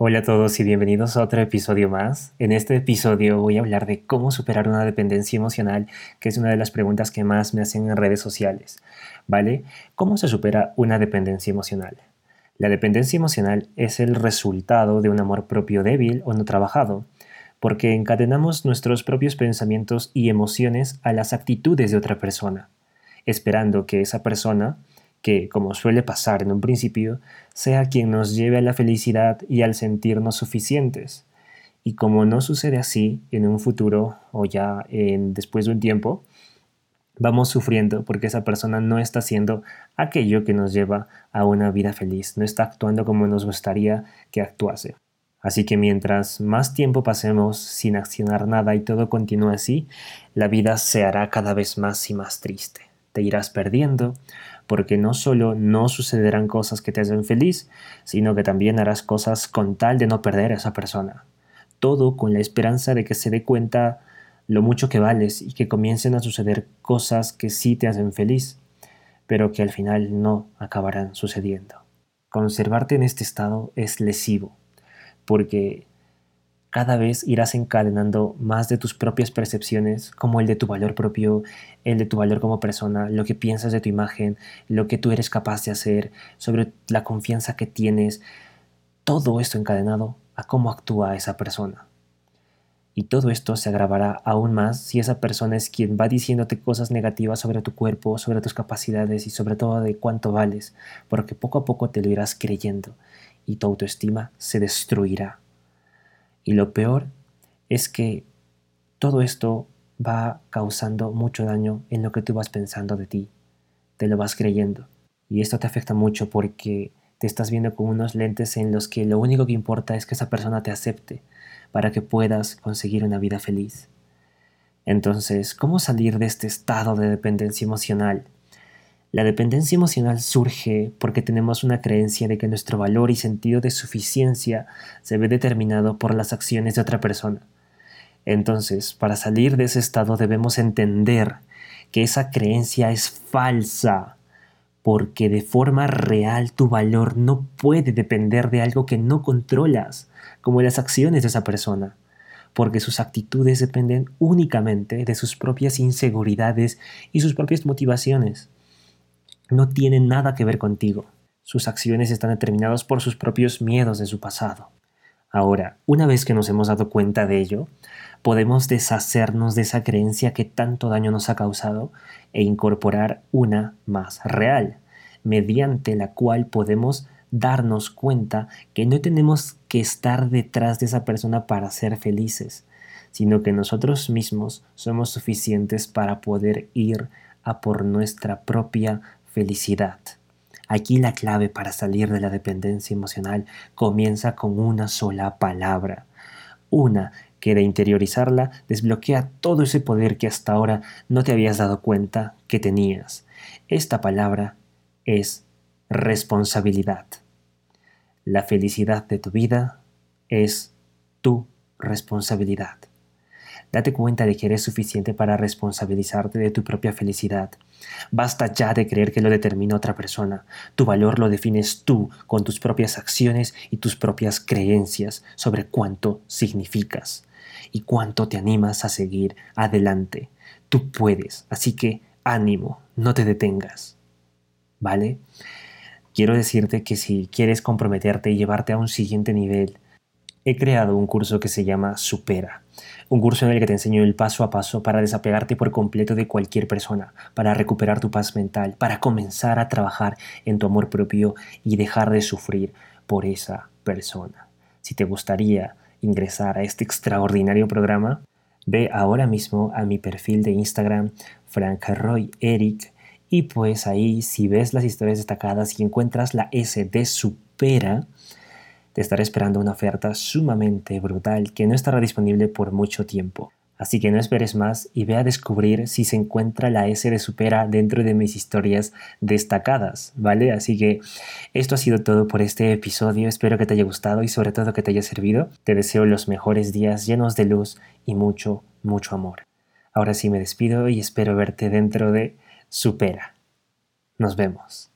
Hola a todos y bienvenidos a otro episodio más. En este episodio voy a hablar de cómo superar una dependencia emocional, que es una de las preguntas que más me hacen en redes sociales. ¿Vale? ¿Cómo se supera una dependencia emocional? La dependencia emocional es el resultado de un amor propio débil o no trabajado, porque encadenamos nuestros propios pensamientos y emociones a las actitudes de otra persona, esperando que esa persona que, como suele pasar en un principio, sea quien nos lleve a la felicidad y al sentirnos suficientes. Y como no sucede así en un futuro o ya en, después de un tiempo, vamos sufriendo porque esa persona no está haciendo aquello que nos lleva a una vida feliz, no está actuando como nos gustaría que actuase. Así que mientras más tiempo pasemos sin accionar nada y todo continúa así, la vida se hará cada vez más y más triste. Te irás perdiendo, porque no solo no sucederán cosas que te hacen feliz, sino que también harás cosas con tal de no perder a esa persona. Todo con la esperanza de que se dé cuenta lo mucho que vales y que comiencen a suceder cosas que sí te hacen feliz, pero que al final no acabarán sucediendo. Conservarte en este estado es lesivo, porque cada vez irás encadenando más de tus propias percepciones, como el de tu valor propio, el de tu valor como persona, lo que piensas de tu imagen, lo que tú eres capaz de hacer, sobre la confianza que tienes, todo esto encadenado a cómo actúa esa persona. Y todo esto se agravará aún más si esa persona es quien va diciéndote cosas negativas sobre tu cuerpo, sobre tus capacidades y sobre todo de cuánto vales, porque poco a poco te lo irás creyendo y tu autoestima se destruirá y lo peor es que todo esto va causando mucho daño en lo que tú vas pensando de ti, te lo vas creyendo. Y esto te afecta mucho porque te estás viendo con unos lentes en los que lo único que importa es que esa persona te acepte para que puedas conseguir una vida feliz. Entonces, ¿cómo salir de este estado de dependencia emocional? La dependencia emocional surge porque tenemos una creencia de que nuestro valor y sentido de suficiencia se ve determinado por las acciones de otra persona. Entonces, para salir de ese estado debemos entender que esa creencia es falsa, porque de forma real tu valor no puede depender de algo que no controlas, como las acciones de esa persona, porque sus actitudes dependen únicamente de sus propias inseguridades y sus propias motivaciones no tienen nada que ver contigo. Sus acciones están determinadas por sus propios miedos de su pasado. Ahora, una vez que nos hemos dado cuenta de ello, podemos deshacernos de esa creencia que tanto daño nos ha causado e incorporar una más real, mediante la cual podemos darnos cuenta que no tenemos que estar detrás de esa persona para ser felices, sino que nosotros mismos somos suficientes para poder ir a por nuestra propia felicidad. Aquí la clave para salir de la dependencia emocional comienza con una sola palabra. Una que de interiorizarla desbloquea todo ese poder que hasta ahora no te habías dado cuenta que tenías. Esta palabra es responsabilidad. La felicidad de tu vida es tu responsabilidad. Date cuenta de que eres suficiente para responsabilizarte de tu propia felicidad. Basta ya de creer que lo determina otra persona. Tu valor lo defines tú con tus propias acciones y tus propias creencias sobre cuánto significas y cuánto te animas a seguir adelante. Tú puedes, así que ánimo, no te detengas. ¿Vale? Quiero decirte que si quieres comprometerte y llevarte a un siguiente nivel, he creado un curso que se llama Supera un curso en el que te enseño el paso a paso para desapegarte por completo de cualquier persona, para recuperar tu paz mental, para comenzar a trabajar en tu amor propio y dejar de sufrir por esa persona. Si te gustaría ingresar a este extraordinario programa, ve ahora mismo a mi perfil de Instagram, Frank Roy Eric, y pues ahí si ves las historias destacadas y encuentras la S de supera, te esperando una oferta sumamente brutal que no estará disponible por mucho tiempo. Así que no esperes más y ve a descubrir si se encuentra la S de Supera dentro de mis historias destacadas, ¿vale? Así que esto ha sido todo por este episodio, espero que te haya gustado y sobre todo que te haya servido. Te deseo los mejores días llenos de luz y mucho, mucho amor. Ahora sí me despido y espero verte dentro de Supera. Nos vemos.